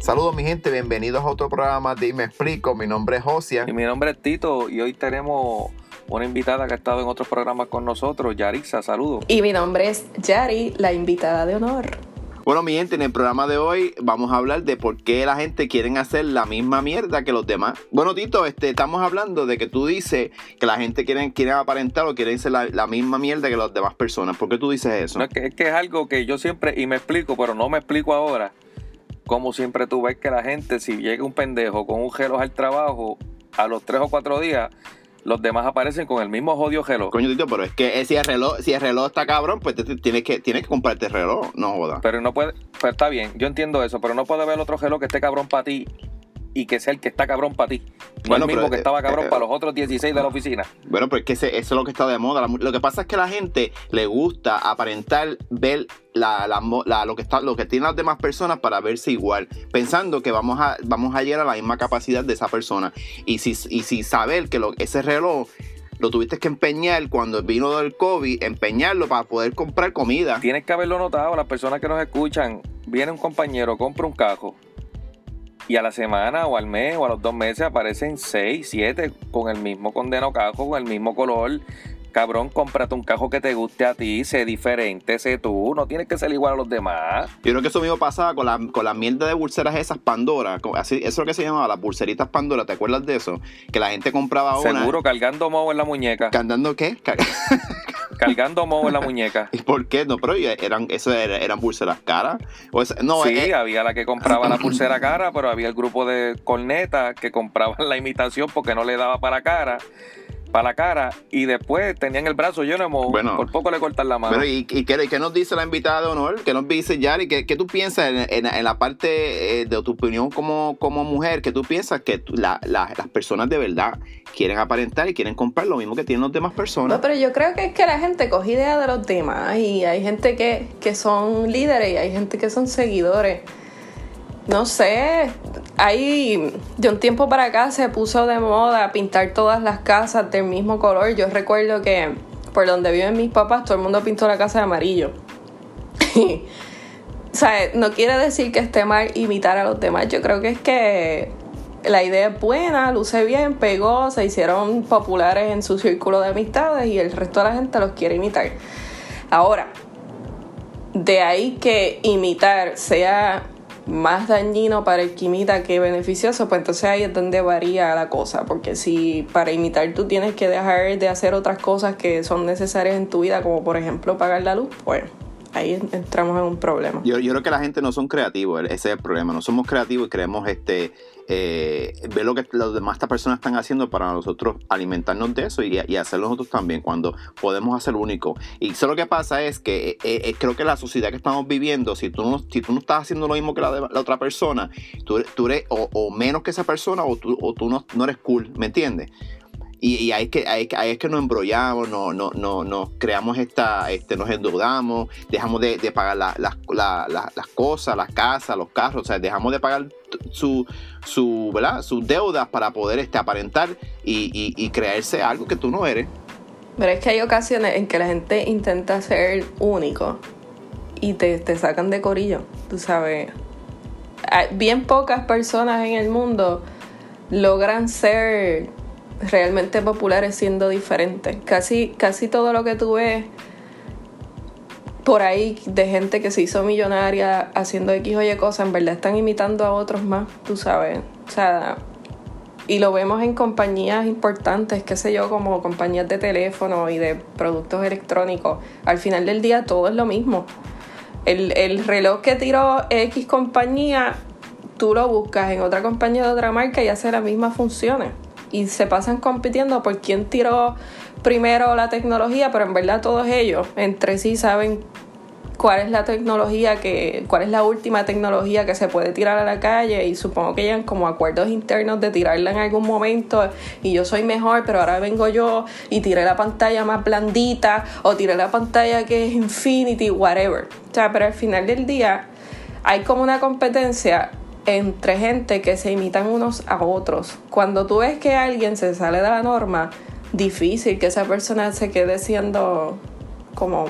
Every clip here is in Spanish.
Saludos mi gente, bienvenidos a otro programa de Me Explico. Mi nombre es Josia. Y mi nombre es Tito y hoy tenemos una invitada que ha estado en otros programas con nosotros, Yarisa, saludos. Y mi nombre es Yari, la invitada de honor. Bueno, mi gente, en el programa de hoy vamos a hablar de por qué la gente quiere hacer la misma mierda que los demás. Bueno, Tito, este, estamos hablando de que tú dices que la gente quiere, quiere aparentar o quiere hacer la, misma mierda que las demás personas. ¿Por qué tú dices eso? es, que, es que es algo que yo siempre, y me explico, pero no me explico ahora. Como siempre tú ves que la gente, si llega un pendejo con un gelo al trabajo, a los tres o cuatro días los demás aparecen con el mismo jodido reloj. Coño, Tito, pero es que si el reloj, si el reloj está cabrón, pues tienes que, tienes que comprarte el reloj, no joda. Pero no puede, pues está bien, yo entiendo eso, pero no puede haber otro reloj que esté cabrón para ti y que sea el que está cabrón para ti. No el mismo que estaba eh, cabrón eh, para los otros 16 de la oficina. Bueno, pues que eso es lo que está de moda. Lo que pasa es que a la gente le gusta aparentar ver la, lo, que está, lo que tienen las demás personas para verse igual, pensando que vamos a, vamos a llegar a la misma capacidad de esa persona. Y si, y si saber que lo, ese reloj lo tuviste que empeñar cuando vino del COVID, empeñarlo para poder comprar comida. Tienes que haberlo notado, las personas que nos escuchan, viene un compañero, compra un cajo y a la semana o al mes o a los dos meses aparecen seis, siete con el mismo condeno cajo, con el mismo color. Cabrón, cómprate un cajo que te guste a ti, sé diferente, sé tú, no tienes que ser igual a los demás. Yo creo que eso mismo pasaba con la, con la mierda de pulseras esas Pandora, así, eso es lo que se llamaba, las pulseritas Pandora, ¿te acuerdas de eso? Que la gente compraba una. Seguro, cargando moho en la muñeca. ¿Cargando qué? cargando moho en la muñeca. ¿Y por qué? No, pero eran, eso eran, pulseras caras. no, sí, eh, había la que compraba la pulsera cara, pero había el grupo de cornetas que compraban la imitación porque no le daba para cara para la cara y después tenían el brazo lleno de moho. Bueno, por poco le cortan la mano. Pero ¿y, y, qué, nos dice la invitada de honor? ¿Qué nos dice Yari? ¿Qué, qué tú piensas en, la parte eh, de tu opinión como, como mujer? ¿Qué tú piensas que las personas de verdad quieren aparentar y quieren comprar lo mismo que tienen las demás personas? No, pero yo creo que es que la gente coge idea de los demás y hay gente que, que son líderes y hay gente que son seguidores. No sé, ahí de un tiempo para acá se puso de moda pintar todas las casas del mismo color. Yo recuerdo que por donde viven mis papás todo el mundo pintó la casa de amarillo. o sea, no quiere decir que esté mal imitar a los demás. Yo creo que es que la idea es buena, luce bien, pegó, se hicieron populares en su círculo de amistades y el resto de la gente los quiere imitar. Ahora, de ahí que imitar sea más dañino para el quimita que beneficioso, pues entonces ahí es donde varía la cosa, porque si para imitar tú tienes que dejar de hacer otras cosas que son necesarias en tu vida, como por ejemplo pagar la luz, pues ahí entramos en un problema. Yo, yo creo que la gente no son creativos, ese es el problema, no somos creativos y creemos este eh, ver lo que los demás personas están haciendo para nosotros alimentarnos de eso y, y hacerlo nosotros también cuando podemos hacer único. Y solo lo que pasa es que eh, eh, creo que la sociedad que estamos viviendo, si tú no, si tú no estás haciendo lo mismo que la, la otra persona, tú, tú eres o, menos que esa persona o tú, o tú no, no eres cool, ¿me entiendes? Y, ahí, es que, ahí, es que nos embrollamos, no, no, no, nos creamos esta, este, nos endeudamos, dejamos de, pagar las cosas, las casas, los carros, o sea, dejamos de pagar su, su, ¿verdad? sus deudas para poder este, aparentar y, creerse algo que tú no eres. Pero es que hay ocasiones en que la gente intenta ser único y te, te sacan de corillo, tú sabes. Bien pocas personas en el mundo logran ser realmente populares siendo diferentes. Casi, casi todo lo que tú ves por ahí de gente que se hizo millonaria haciendo X o Y cosas, en verdad están imitando a otros más, tú sabes. O sea, y lo vemos en compañías importantes, qué sé yo, como compañías de teléfono y de productos electrónicos. Al final del día todo es lo mismo. El, el reloj que tiró X compañía, tú lo buscas en otra compañía de otra marca y hace las mismas funciones y se pasan compitiendo por quién tiró primero la tecnología, pero en verdad todos ellos entre sí saben cuál es la tecnología que cuál es la última tecnología que se puede tirar a la calle y supongo que llegan como acuerdos internos de tirarla en algún momento y yo soy mejor pero ahora vengo yo y tiré la pantalla más blandita o tiré la pantalla que es infinity whatever. O sea pero al final del día hay como una competencia entre gente que se imitan unos a otros. Cuando tú ves que alguien se sale de la norma, difícil que esa persona se quede siendo como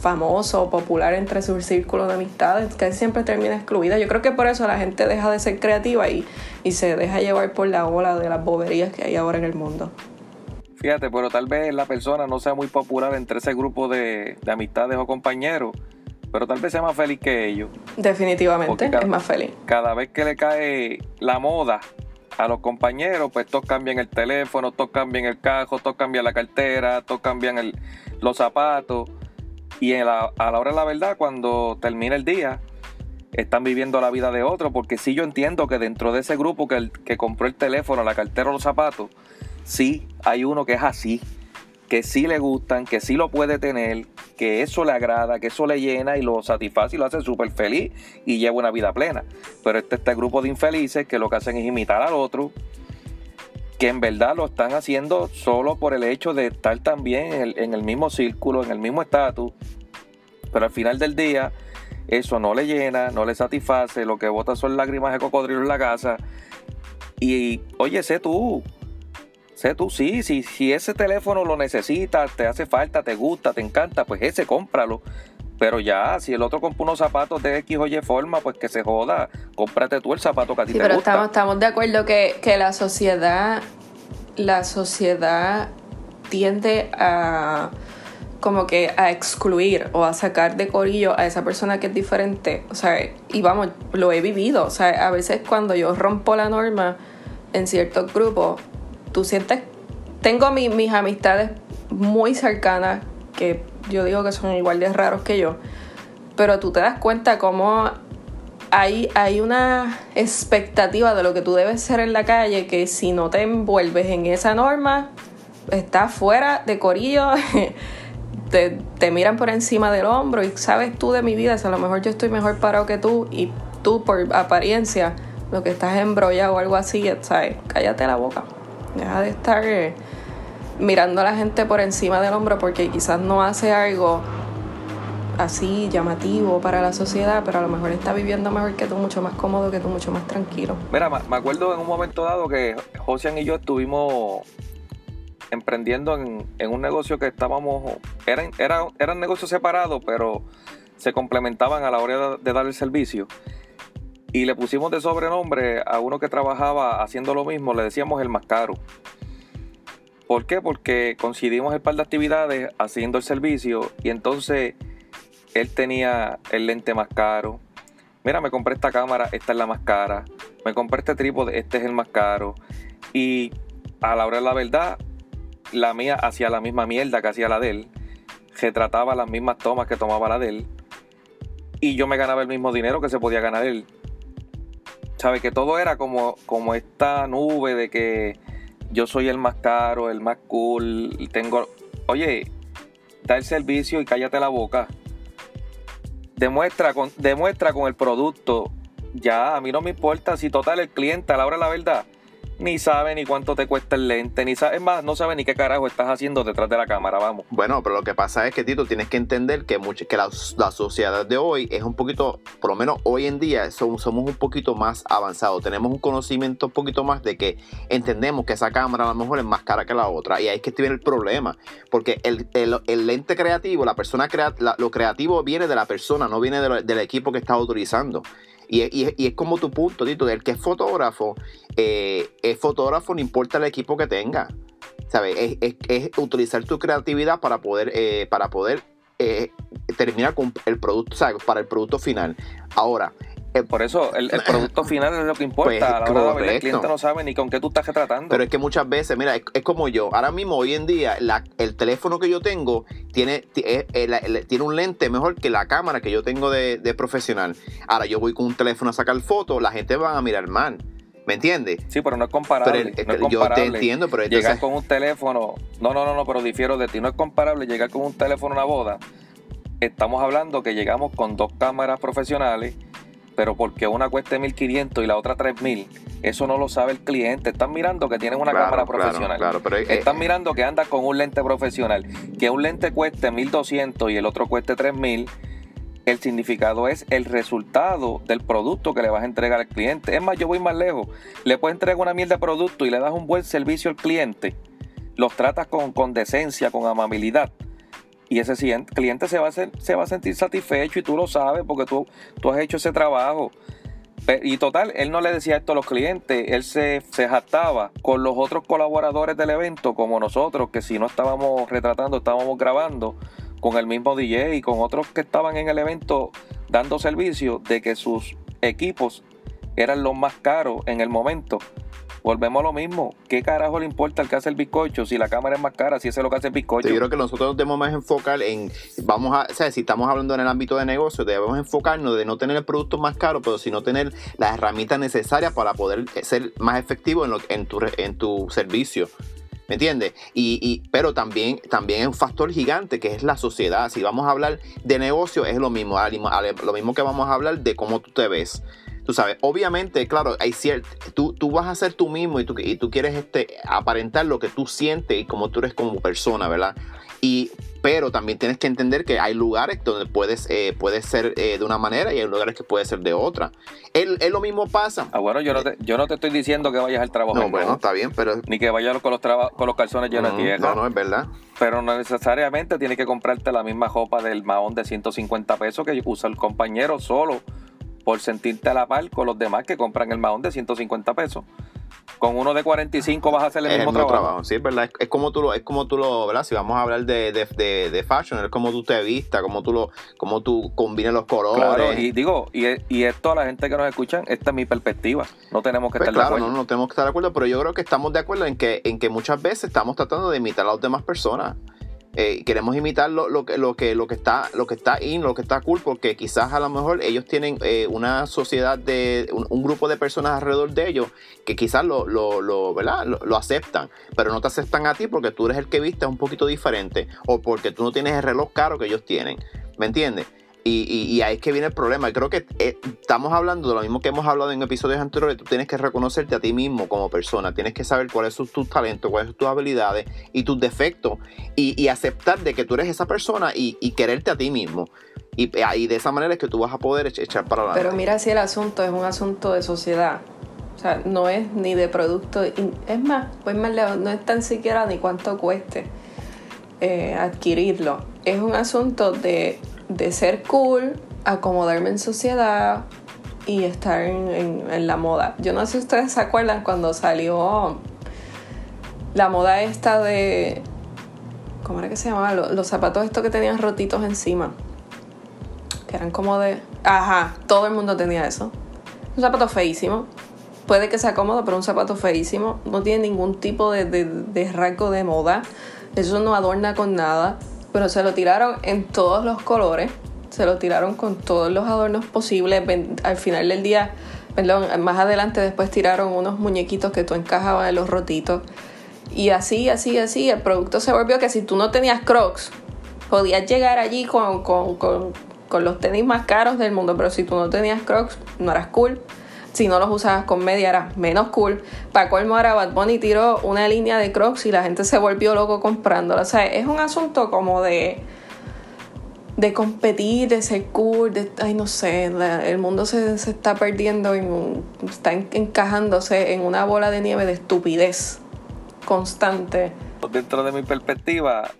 famoso o popular entre su círculo de amistades, que siempre termina excluida. Yo creo que por eso la gente deja de ser creativa y, y se deja llevar por la ola de las boberías que hay ahora en el mundo. Fíjate, pero tal vez la persona no sea muy popular entre ese grupo de, de amistades o compañeros, pero tal vez sea más feliz que ellos. Definitivamente, es más feliz. Cada vez que le cae la moda a los compañeros, pues todos cambian el teléfono, todos cambian el cajo, todos cambian la cartera, todos cambian el, los zapatos. Y a la hora de la verdad, cuando termina el día, están viviendo la vida de otro, porque sí yo entiendo que dentro de ese grupo que, que compró el teléfono, la cartera o los zapatos, sí hay uno que es así, que sí le gustan, que sí lo puede tener, que eso le agrada, que eso le llena y lo satisface y lo hace súper feliz y lleva una vida plena. Pero este, este grupo de infelices que lo que hacen es imitar al otro, que en verdad lo están haciendo solo por el hecho de estar también en el, mismo círculo, en el mismo estatus, pero al final del día eso no le llena, no le satisface, lo que bota son lágrimas de cocodrilo en la casa. Y oye, sé tú, sé tú, sí, si, si ese teléfono lo necesitas, te hace falta, te gusta, te encanta, pues ese cómpralo. Pero ya, si el otro compra unos zapatos de X o Y forma, pues que se joda. Cómprate tú el zapato que a ti te pero gusta. Estamos, estamos de acuerdo que, que la sociedad, la sociedad tiende a como que a excluir o a sacar de corillo a esa persona que es diferente. O sea, y vamos, lo he vivido. O sea, a veces cuando yo rompo la norma en ciertos grupos, tú sientes, tengo mis amistades muy cercanas que yo digo que son igual de raros que yo, pero tú te das cuenta cómo hay, hay una expectativa de lo que tú debes ser en la calle que si no te envuelves en esa norma, estás fuera de corillo. Te, te, miran por encima del hombro y sabes tú de mi vida, a lo mejor yo estoy mejor parado que tú y tú por apariencia lo que estás embrollado o algo así, ¿sabes? Cállate la boca. Deja de estar eh, mirando a la gente por encima del hombro porque quizás no hace algo así llamativo para la sociedad, pero a lo mejor está viviendo mejor que tú, mucho más cómodo que tú, mucho más tranquilo. Mira, me acuerdo en un momento dado que Josian y yo estuvimos emprendiendo en, un negocio que estábamos, eran, eran, eran negocios separados, pero se complementaban a la hora de, dar el servicio. Y le pusimos de sobrenombre a uno que trabajaba haciendo lo mismo, le decíamos el más caro. ¿Por qué? Porque coincidimos el par de actividades haciendo el servicio y entonces él tenía el lente más caro. Mira, me compré esta cámara, esta es la más cara. Me compré este trípode, este es el más caro. Y a la hora de la verdad, la mía hacía la misma mierda que hacía la de él, retrataba las mismas tomas que tomaba la de él, y yo me ganaba el mismo dinero que se podía ganar él. ¿Sabe? Que todo era como, como esta nube de que yo soy el más caro, el más cool, tengo... Oye, da el servicio y cállate la boca. Demuestra con, demuestra con el producto. Ya, a mí no me importa si total el cliente a la hora de la verdad ni sabe ni cuánto te cuesta el lente, ni sabe, es más, no sabe ni qué carajo estás haciendo detrás de la cámara, vamos. Bueno, pero lo que pasa es que, Tito, tienes que entender que, que la, sociedad de hoy es un poquito, por lo menos hoy en día, somos, un poquito más avanzados, tenemos un conocimiento un poquito más de que entendemos que esa cámara a lo mejor es más cara que la otra, y ahí es que viene el problema, porque el, el, lente creativo, la persona crea, lo creativo viene de la persona, no viene del equipo que está autorizando. Y, es como tu punto, Tito, del que es fotógrafo, eh, es fotógrafo, no importa el equipo que tenga. ¿Sabes? Es, utilizar tu creatividad para poder, eh, para poder eh, terminar con el producto, ¿sabes? Para el producto final. Ahora, eh, Por eso, el, producto final es lo que importa. Pues, a la hora de el cliente no sabe ni con qué tú estás tratando. Pero es que muchas veces, mira, es, como yo. Ahora mismo, hoy en día, el teléfono que yo tengo tiene, eh, tiene un lente mejor que la cámara que yo tengo de, profesional. Ahora yo voy con un teléfono a sacar fotos, la gente va a mirar mal. ¿Me entiendes? Sí, pero no es comparable. Yo te entiendo, pero Llegar con un teléfono. No, no, no, no, pero difiero de ti. No es comparable llegar con un teléfono a una boda. Estamos hablando que llegamos con dos cámaras profesionales pero porque una cueste 1500 y la otra 3000, eso no lo sabe el cliente. Están mirando que tienes una cámara profesional. Están mirando que andas con un lente profesional. Que un lente cueste 1200 y el otro cueste 3000. El significado es el resultado del producto que le vas a entregar al cliente. Es más, yo voy más lejos. Le puedes entregar una mierda de producto y le das un buen servicio al cliente. Los tratas con, con decencia, con amabilidad y ese cliente se va, a se va a sentir satisfecho y tú lo sabes porque tú, tú has hecho ese trabajo. Y total, él no le decía esto a los clientes, él se, se jactaba con los otros colaboradores del evento, como nosotros, que si no estábamos retratando, estábamos grabando, con el mismo DJ y con otros que estaban en el evento dando servicio, de que sus equipos eran los más caros en el momento. Volvemos a lo mismo. ¿Qué carajo le importa al que hace el bizcocho si la cámara es más cara, si ese es lo que hace el bizcocho? Yo creo que nosotros debemos más enfocar en, vamos a, o sea, si estamos hablando en el ámbito de negocio, debemos enfocarnos de no tener el producto más caro, pero sino tener las herramientas necesarias para poder ser más efectivo en, tu, en tu servicio. ¿Me entiendes? Y, pero también, también es un factor gigante que es la sociedad. Si vamos a hablar de negocio, es lo mismo. Lo mismo que vamos a hablar de cómo tú te ves. Tú sabes, obviamente, claro, hay cierto, tú, tú vas a ser tú mismo y tú, y tú quieres este, aparentar lo que tú sientes y cómo tú eres como persona, ¿verdad? Y, pero también tienes que entender que hay lugares donde puedes, eh, ser eh, de una manera y hay lugares que puede ser de otra. Es, lo mismo pasa. Ah, bueno, yo no, te, yo no te estoy diciendo que vayas al trabajo. No, bueno, está bien, pero... Ni que vayas con los, con los calzones llenos de tierra. No, no, es verdad. Pero no necesariamente tienes que comprarte la misma ropa del mahón de 150 pesos que usa el compañero solo por sentirte a la par con los demás que compran el mahón de 150 pesos. Con uno de 45 vas a hacer el mismo, trabajo. Sí, es verdad. Es, como tú lo, es como tú lo, ¿verdad? Si vamos a hablar de, de, fashion, es como tú te vistas, como tú lo, como tú combinas los colores. Claro, y digo, y, y esto a la gente que nos escucha, esta es mi perspectiva. No tenemos que pues estar de acuerdo. No, no tenemos que estar de acuerdo, pero yo creo que estamos de acuerdo en que, en que muchas veces estamos tratando de imitar a las demás personas. Eh, queremos imitar lo, lo, que, lo, que, lo, que está, lo que está in, lo que está cool, porque quizás a lo mejor ellos tienen eh, una sociedad de un, grupo de personas alrededor de ellos que quizás lo, lo, ¿verdad? lo, aceptan, pero no te aceptan a ti porque tú eres el que viste un poquito diferente o porque tú no tienes el reloj caro que ellos tienen. ¿Me entiendes? Y, ahí es que viene el problema. Y creo que eh, estamos hablando de lo mismo que hemos hablado en episodios anteriores. Tú tienes que reconocerte a ti mismo como persona. Tienes que saber cuáles son tus talentos, cuáles son tus habilidades y tus defectos. Y, aceptar de que tú eres esa persona y, quererte a ti mismo. Y, de esa manera es que tú vas a poder echar para adelante. Pero mira si el asunto es un asunto de sociedad. O sea, no es ni de producto. Es más, pues más lejos, no es tan siquiera ni cuánto cueste eh, adquirirlo. Es un asunto de de ser cool, acomodarme en sociedad y estar en, la moda. Yo no sé si ustedes se acuerdan cuando salió la moda esta de... ¿Cómo era que se llamaba? Los, zapatos estos que tenían rotitos encima. Que eran como de... Ajá, todo el mundo tenía eso. Un zapato feísimo. Puede que sea cómodo, pero un zapato feísimo. No tiene ningún tipo de, de, de rasgo de moda. Eso no adorna con nada pero se lo tiraron en todos los colores, se lo tiraron con todos los adornos posibles. Al final del día, perdón, más adelante después tiraron unos muñequitos que tú encajabas en los rotitos. Y así, así, así, el producto se volvió que si tú no tenías crocs, podías llegar allí con, con, con, con los tenis más caros del mundo, pero si tú no tenías crocs, no eras cool si no los usabas con media era menos cool. Para colmo ahora Bad Bunny tiró una línea de Crocs y la gente se volvió loco comprándola. O sea, es un asunto como de de competir, de ser cool, de, ay no sé, el mundo se, está perdiendo, en está encajándose en una bola de nieve de estupidez constante. Dentro de mi perspectiva,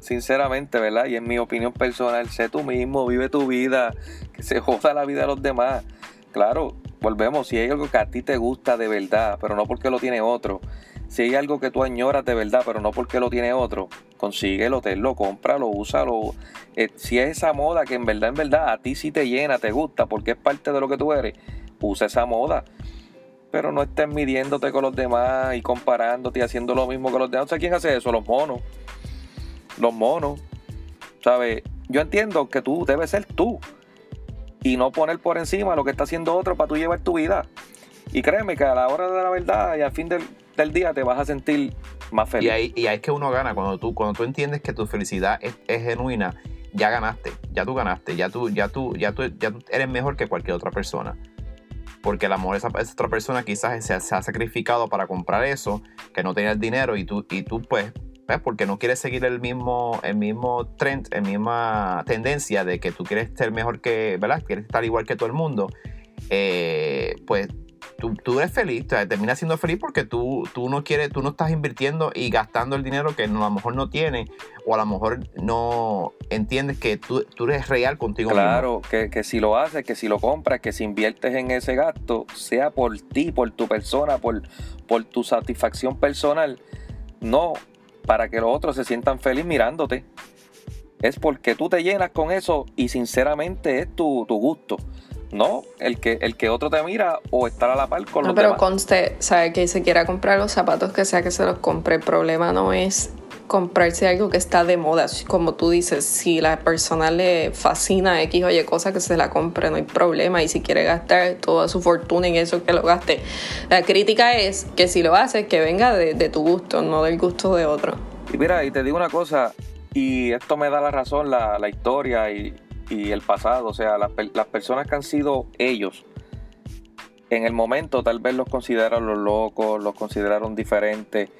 sinceramente, ¿verdad? Y en mi opinión personal, sé tú mismo, vive tu vida, que se joda la vida de los demás. Claro, volvemos, si hay algo que a ti te gusta de verdad, pero no porque lo tiene otro, si hay algo que tú añoras de verdad, pero no porque lo tiene otro, consíguelo, tenlo, cómpralo, úsalo. Eh, si es esa moda que en verdad, en verdad, a ti sí te llena, te gusta, porque es parte de lo que tú eres, usa esa moda. Pero no estés midiéndote con los demás y comparándote y haciendo lo mismo que los demás. O ¿quién hace eso? Los monos. Los monos. ¿Sabes? Yo entiendo que tú debes ser tú y no poner por encima lo que está haciendo otro para tú llevar tu vida. Y créeme que a la hora de la verdad y al fin del, día te vas a sentir más feliz. Y ahí, y ahí es que uno gana, cuando tú, cuando tú entiendes que tu felicidad es, genuina, ya ganaste, ya tú ganaste, ya tú, ya tú, ya tú, ya tú eres mejor que cualquier otra persona. Porque el amor de esa, otra persona quizás se, se, ha sacrificado para comprar eso, que no tenía el dinero y tú, y tú pues porque no quieres seguir el mismo, el mismo trend, la misma tendencia de que tú quieres ser mejor que, ¿verdad? Quieres estar igual que todo el mundo. Eh, pues tú, tú eres feliz, te terminas siendo feliz porque tú, tú no quieres, tú no estás invirtiendo y gastando el dinero que a lo mejor no tienes o a lo mejor no entiendes que tú, tú eres real contigo claro, que, que, si lo haces, que si lo compras, que si inviertes en ese gasto, sea por ti, por tu persona, por, por tu satisfacción personal, no para que los otros se sientan felices mirándote. Es porque tú te llenas con eso y sinceramente es tu, tu gusto. No, el que, el que otro te mira o estar a la par con no, pero conste, sabe que se quiera comprar los zapatos que sea que se los compre. El problema no es comprarse algo que está de moda. Como tú dices, si la persona le fascina X o Y cosa, que se la compre, no hay problema. Y si quiere gastar toda su fortuna en eso, que lo gaste. La crítica es que si lo haces, que venga de, tu gusto, no del gusto de otro. Y mira, y te digo una cosa, y esto me da la razón, la, historia y, y el pasado, o sea, las, las personas que han sido ellos, en el momento tal vez los consideraron los locos, los consideraron diferentes,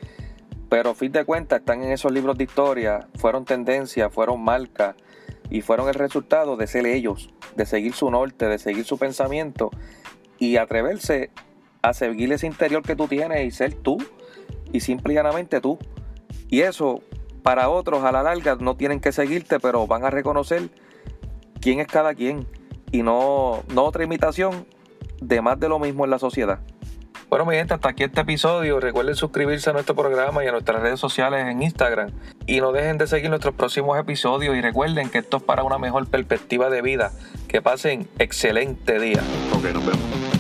pero a fin de cuentas están en esos libros de historia, fueron tendencias, fueron marcas y fueron el resultado de ser ellos, de seguir su norte, de seguir su pensamiento y atreverse a seguir ese interior que tú tienes y ser tú y simple y llanamente tú. Y eso para otros a la larga no tienen que seguirte, pero van a reconocer quién es cada quien y no, no otra imitación de más de lo mismo en la sociedad. Bueno, mi gente, hasta aquí este episodio. Recuerden suscribirse a nuestro programa y a nuestras redes sociales en Instagram. Y no dejen de seguir nuestros próximos episodios. Y recuerden que esto es para una mejor perspectiva de vida. Que pasen excelente día. Ok, nos vemos.